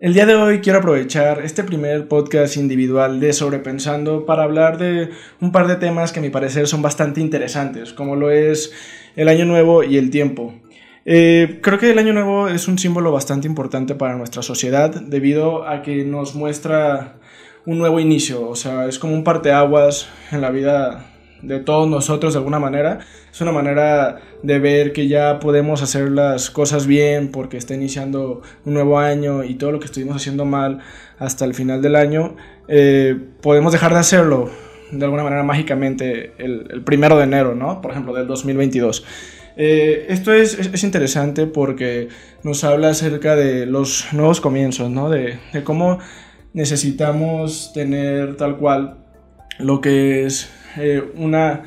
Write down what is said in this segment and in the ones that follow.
El día de hoy quiero aprovechar este primer podcast individual de Sobrepensando para hablar de un par de temas que a mi parecer son bastante interesantes, como lo es el año nuevo y el tiempo. Eh, creo que el año nuevo es un símbolo bastante importante para nuestra sociedad debido a que nos muestra un nuevo inicio, o sea, es como un parteaguas en la vida de todos nosotros de alguna manera. Es una manera de ver que ya podemos hacer las cosas bien porque está iniciando un nuevo año y todo lo que estuvimos haciendo mal hasta el final del año, eh, podemos dejar de hacerlo de alguna manera mágicamente el, primero de enero, ¿no? Por ejemplo, del 2022. Eh, esto es, es, interesante porque nos habla acerca de los nuevos comienzos, ¿no? De, de cómo necesitamos tener tal cual lo que es eh, una,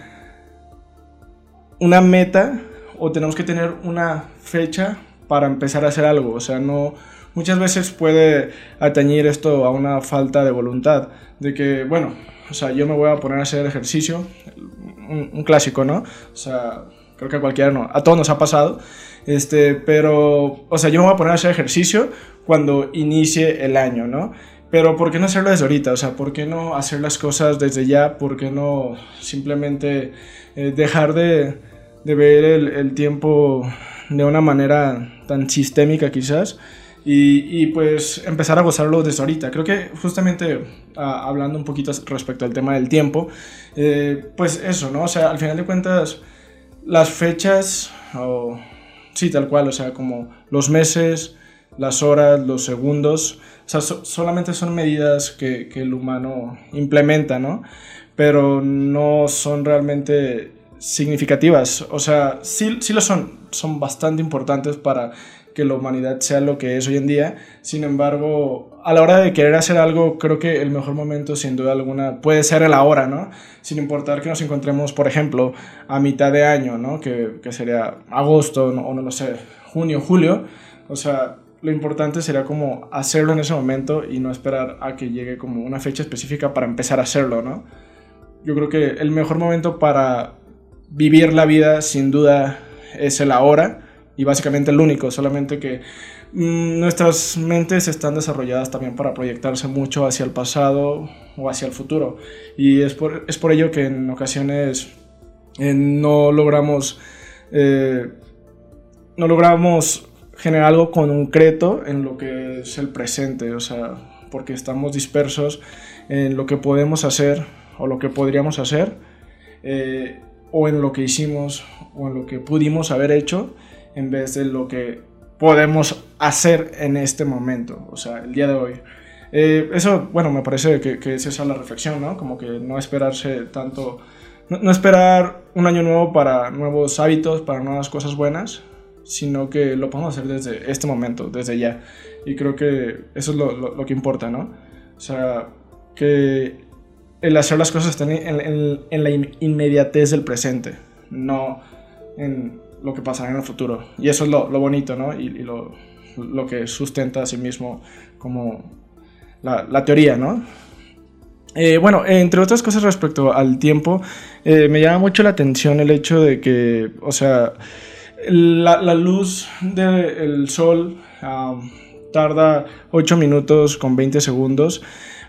una meta o tenemos que tener una fecha para empezar a hacer algo. O sea, no, muchas veces puede atañir esto a una falta de voluntad. De que, bueno, o sea, yo me voy a poner a hacer ejercicio, un, clásico, ¿no? O sea, creo que a cualquiera no, a todos nos ha pasado. Este, pero, o sea, yo me voy a poner a hacer ejercicio cuando inicie el año, ¿no? Pero ¿por qué no hacerlo desde ahorita? O sea, ¿por qué no hacer las cosas desde ya? ¿Por qué no simplemente eh, dejar de, de ver el, el, tiempo de una manera tan sistémica quizás? Y, y, pues empezar a gozarlo desde ahorita. Creo que justamente ah, hablando un poquito respecto al tema del tiempo, eh, pues eso, ¿no? O sea, al final de cuentas, las fechas, o sí, tal cual, o sea, como los meses, las horas, los segundos, o sea, solamente son medidas que, el humano implementa, ¿no? Pero no son realmente significativas. O sea, sí, sí lo son, son bastante importantes para que la humanidad sea lo que es hoy en día. Sin embargo, a la hora de querer hacer algo, creo que el mejor momento, sin duda alguna, puede ser el ahora, ¿no? Sin importar que nos encontremos, por ejemplo, a mitad de año, ¿no? Que, que sería agosto, o no lo sé, junio, julio. O sea, lo importante sería como hacerlo en ese momento y no esperar a que llegue como una fecha específica para empezar a hacerlo, ¿no? Yo creo que el mejor momento para vivir la vida sin duda es el ahora y básicamente el único, solamente que mm, nuestras mentes están desarrolladas también para proyectarse mucho hacia el pasado o hacia el futuro y es por, es por ello que en ocasiones eh, no logramos eh, no logramos generar algo concreto en lo que es el presente, o sea, porque estamos dispersos en lo que podemos hacer o lo que podríamos hacer, eh, o en lo que hicimos o en lo que pudimos haber hecho, en vez de lo que podemos hacer en este momento, o sea, el día de hoy. Eh, eso, bueno, me parece que, que, es esa la reflexión, ¿no? Como que no esperarse tanto, no, no esperar un año nuevo para nuevos hábitos, para nuevas cosas buenas, sino que lo podemos hacer desde este momento, desde ya. Y creo que eso es lo, lo, que importa, ¿no? O sea, que el hacer las cosas estén en, en, la inmediatez del presente, no en lo que pasará en el futuro. Y eso es lo, lo bonito, ¿no? Y, lo, lo, que sustenta a sí mismo como la, la teoría, ¿no? Eh, bueno, entre otras cosas respecto al tiempo, eh, me llama mucho la atención el hecho de que, o sea, la, luz del sol tarda 8 minutos con 20 segundos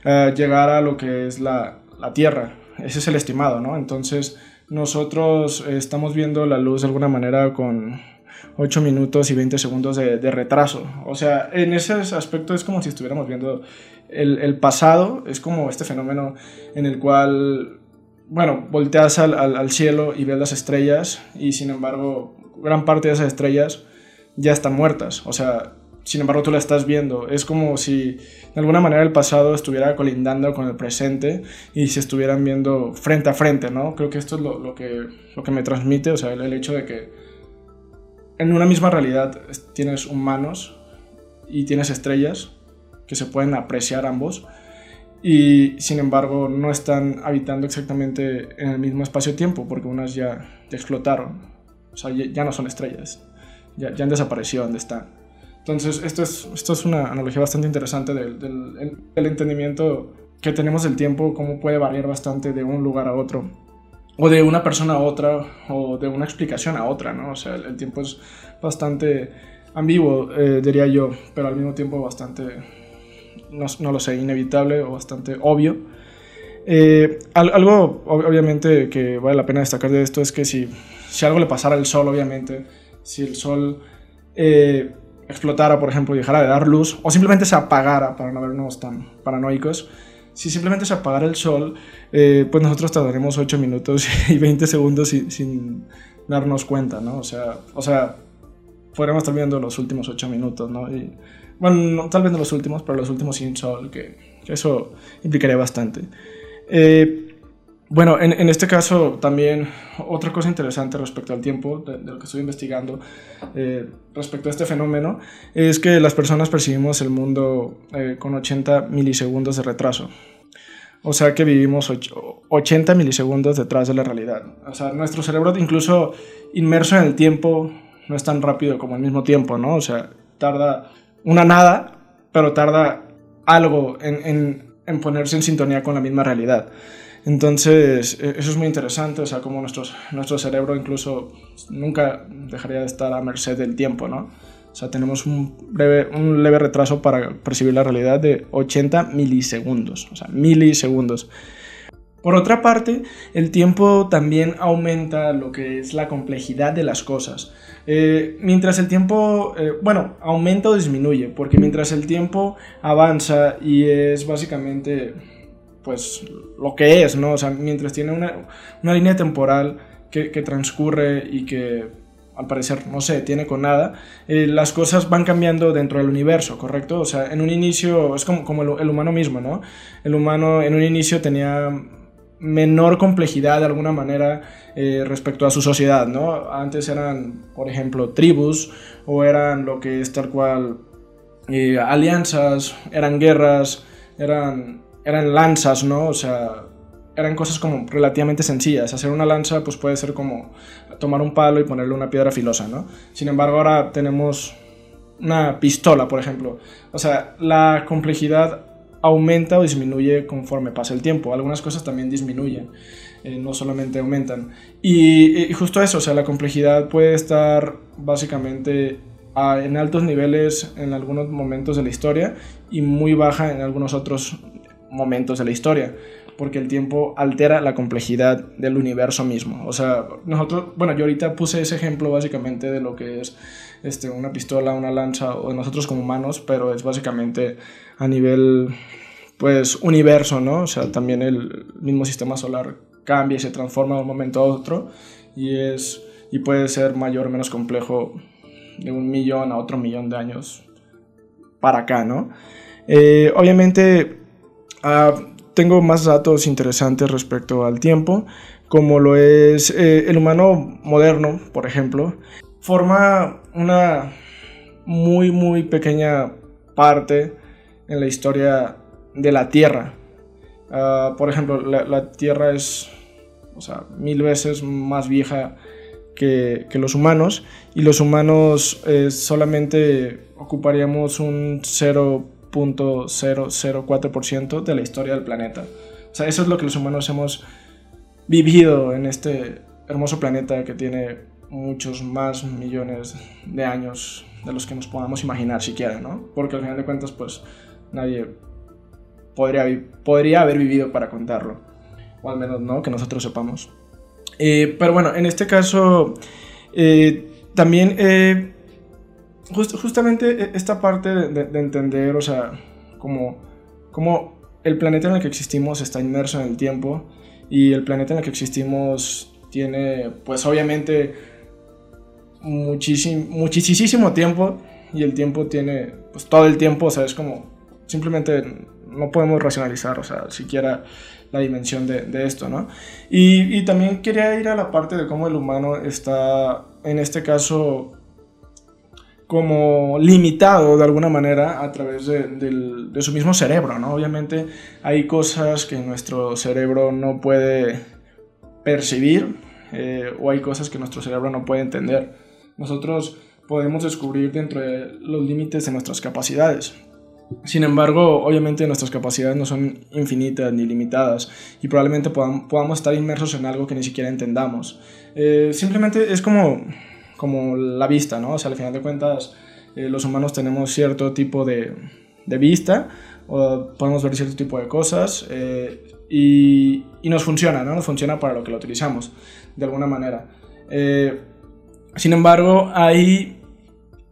uh, llegar a lo que es la, la, Tierra. Ese es el estimado, ¿no? Entonces nosotros estamos viendo la luz de alguna manera con 8 minutos y 20 segundos de, de retraso. O sea, en ese aspecto es como si estuviéramos viendo el, el pasado, es como este fenómeno en el cual bueno, volteas al, cielo y ves las estrellas y sin embargo gran parte de esas estrellas ya están muertas. O sea, sin embargo tú la estás viendo. Es como si de alguna manera el pasado estuviera colindando con el presente y se estuvieran viendo frente a frente, ¿no? Creo que esto es lo, que, lo que me transmite, o sea, el, hecho de que en una misma realidad tienes humanos y tienes estrellas que se pueden apreciar ambos y sin embargo no están habitando exactamente en el mismo espacio-tiempo porque unas ya, ya explotaron o sea, ya no son estrellas. Ya, ya han desaparecido donde están. Entonces, esto es, esto es una analogía bastante interesante del, del, del, entendimiento que tenemos del tiempo, cómo puede variar bastante de un lugar a otro, o de una persona a otra, o de una explicación a otra, ¿no? O sea, el, el tiempo es bastante ambiguo, eh, diría yo, pero al mismo tiempo bastante no, lo sé, inevitable o bastante obvio. Eh, algo, obviamente, que vale la pena destacar de esto es que si, si algo le pasara al Sol, obviamente, si el Sol eh, explotara, por ejemplo, y dejara de dar luz, o simplemente se apagara, para no vernos tan paranoicos, si simplemente se apagara el Sol, eh, pues nosotros tardaremos 8 minutos y 20 segundos sin, darnos cuenta, ¿no? O sea, o sea, podríamos estar los últimos 8 minutos, ¿no? Bueno, tal vez no los últimos, pero los últimos sin Sol, que, que eso implicaría bastante. Eh, bueno, en, este caso también otra cosa interesante respecto al tiempo de, lo que estoy investigando eh, respecto a este fenómeno es que las personas percibimos el mundo eh, con 80 milisegundos de retraso. O sea que vivimos 80 milisegundos detrás de la realidad. O sea, nuestro cerebro incluso inmerso en el tiempo no es tan rápido como el mismo tiempo, ¿no? O sea, tarda una nada, pero tarda algo en en ponerse en sintonía con la misma realidad. Entonces, e, eso es muy interesante, o sea, como nuestro cerebro incluso nunca dejaría de estar a merced del tiempo, ¿no? O sea, tenemos un, breve, un leve retraso para percibir la realidad de 80 milisegundos, o sea, milisegundos. Por otra parte, el tiempo también aumenta lo que es la complejidad de las cosas. Eh, mientras el tiempo, eh, bueno, aumenta o disminuye, porque mientras el tiempo avanza y es básicamente, pues, lo que es, ¿no? O sea, mientras tiene una, una línea temporal que, transcurre y que, al parecer, no sé, tiene con nada, eh, las cosas van cambiando dentro del universo, ¿correcto? O sea, en un inicio, es como, como el humano mismo, ¿no? El humano en un inicio tenía menor complejidad de alguna manera eh, respecto a su sociedad, ¿no? Antes eran, por ejemplo, tribus o eran lo que es tal cual eh, alianzas, eran guerras, eran, eran lanzas, ¿no? O sea, eran cosas como relativamente sencillas. Hacer una lanza pues puede ser como tomar un palo y ponerle una piedra filosa, ¿no? Sin embargo, ahora tenemos una pistola, por ejemplo. O sea, la complejidad aumenta o disminuye conforme pasa el tiempo. Algunas cosas también disminuyen, eh, no solamente aumentan. Y, justo eso, o sea, la complejidad puede estar básicamente en altos niveles en algunos momentos de la historia y muy baja en algunos otros momentos de la historia, porque el tiempo altera la complejidad del universo mismo. O sea, nosotros, bueno, yo ahorita puse ese ejemplo básicamente de lo que es este, una pistola, una lanza o nosotros como humanos, pero es básicamente a nivel pues universo, ¿no? O sea, también el mismo sistema solar cambia y se transforma de un momento a otro y es y puede ser mayor o menos complejo de un millón a otro millón de años para acá, ¿no? Eh, obviamente ah, tengo más datos interesantes respecto al tiempo, como lo es eh, el humano moderno, por ejemplo, forma una muy muy pequeña parte en la historia de la Tierra. Ah, por ejemplo, la, Tierra es o sea, mil veces más vieja que, los humanos y los humanos eh, solamente ocuparíamos un 0.004% de la historia del planeta. O sea, eso es lo que los humanos hemos vivido en este hermoso planeta que tiene muchos más millones de años de los que nos podamos imaginar siquiera, ¿no? Porque al final de cuentas, pues nadie podría, podría haber vivido para contarlo. O al menos no, que nosotros sepamos. Eh, pero bueno, en este caso, eh, también eh, justamente esta parte de, entender, o sea, como, como el planeta en el que existimos está inmerso en el tiempo y el planeta en el que existimos tiene, pues obviamente, muchísimo, tiempo y el tiempo tiene, pues todo el tiempo, o sea, es como simplemente no podemos racionalizar, o sea, siquiera la dimensión de, esto, ¿no? Y, también quería ir a la parte de cómo el humano está, en este caso, como limitado de alguna manera a través de, su mismo cerebro, ¿no? Obviamente hay cosas que nuestro cerebro no puede percibir eh, o hay cosas que nuestro cerebro no puede entender. Nosotros podemos descubrir dentro de los límites de nuestras capacidades. Sin embargo, obviamente nuestras capacidades no son infinitas ni limitadas y probablemente podamos, estar inmersos en algo que ni siquiera entendamos. Eh, simplemente es como, como la vista, ¿no? O sea, al final de cuentas, eh, los humanos tenemos cierto tipo de, de vista, o podemos ver cierto tipo de cosas eh, y, y, nos funciona, ¿no? Nos funciona para lo que lo utilizamos, de alguna manera. Eh, sin embargo, hay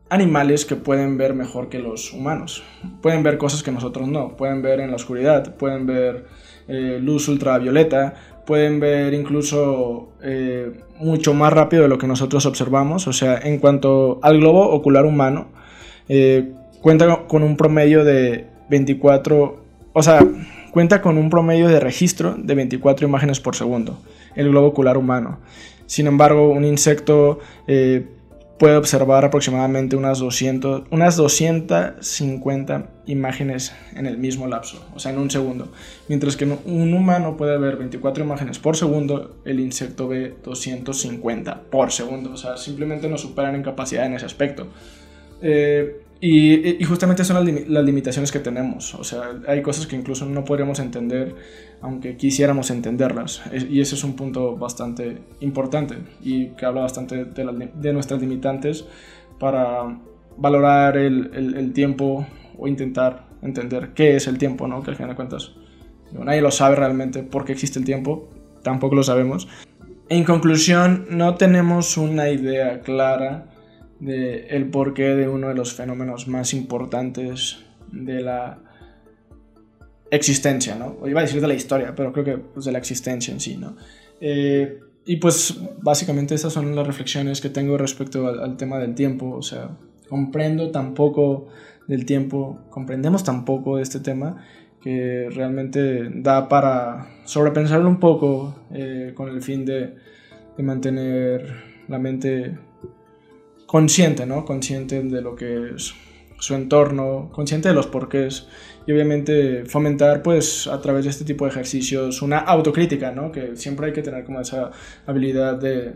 animales que pueden ver mejor que los humanos. Pueden ver cosas que nosotros no. Pueden ver en la oscuridad, pueden ver eh, luz ultravioleta, pueden ver incluso mucho más rápido de lo que nosotros observamos. O sea, en cuanto al globo ocular humano, cuenta con un promedio de 24, o sea, cuenta con un promedio de registro de 24 imágenes por segundo, el globo ocular humano. Sin embargo, un insecto eh, puede observar aproximadamente unas, 200, unas 250 imágenes en el mismo lapso, o sea, en un segundo. Mientras que un humano puede ver 24 imágenes por segundo, el insecto ve 250 por segundo. O sea, simplemente nos superan en capacidad en ese aspecto. Eh, y, justamente son las, limitaciones que tenemos. O sea, hay cosas que incluso no podríamos entender aunque quisiéramos entenderlas. Y ese es un punto bastante importante y que habla bastante de, nuestras limitantes para valorar el, tiempo o intentar entender qué es el tiempo, ¿no? Que al final de cuentas nadie lo sabe realmente por qué existe el tiempo, tampoco lo sabemos. En conclusión, no tenemos una idea clara de el porqué de uno de los fenómenos más importantes de la existencia, ¿no? O iba a decir de la historia, pero creo que pues, de la existencia en sí, ¿no? Eh, y pues básicamente estas son las reflexiones que tengo respecto al, tema del tiempo, o sea, comprendo tampoco del tiempo, comprendemos tampoco de este tema que realmente da para sobrepensarlo un poco eh, con el fin de mantener la mente consciente, ¿no? Consciente de lo que es su entorno, consciente de los porqués y obviamente fomentar pues a través de este tipo de ejercicios una autocrítica, ¿no? Que siempre hay que tener como esa habilidad de,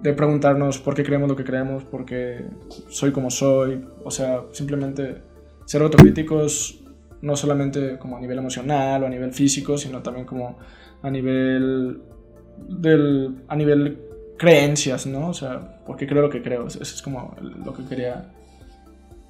de preguntarnos por qué creemos lo que creemos, por qué soy como soy, o sea, simplemente ser autocríticos no solamente como a nivel emocional o a nivel físico, sino también como a nivel del a nivel creencias, ¿no? O sea, porque creo lo que creo. Eso es como lo que quería,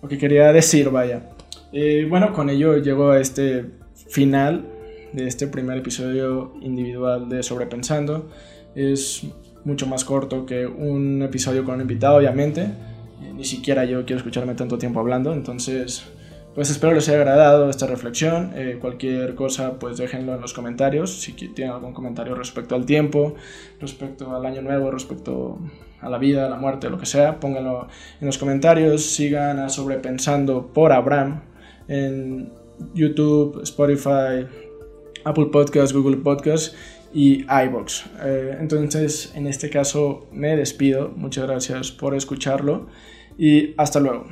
lo que quería decir, vaya. Eh, bueno, con ello llego a este final de este primer episodio individual de Sobrepensando. Es mucho más corto que un episodio con un invitado, obviamente. Eh, ni siquiera yo quiero escucharme tanto tiempo hablando, entonces pues espero les haya agradado esta reflexión. Eh, cualquier cosa, pues déjenlo en los comentarios. Si tienen algún comentario respecto al tiempo, respecto al año nuevo, respecto a la vida, a la muerte, lo que sea, pónganlo en los comentarios. Sigan a Sobrepensando por Abraham en YouTube, Spotify, Apple Podcasts, Google Podcasts y iBox. Eh, entonces, en este caso, me despido. Muchas gracias por escucharlo y hasta luego.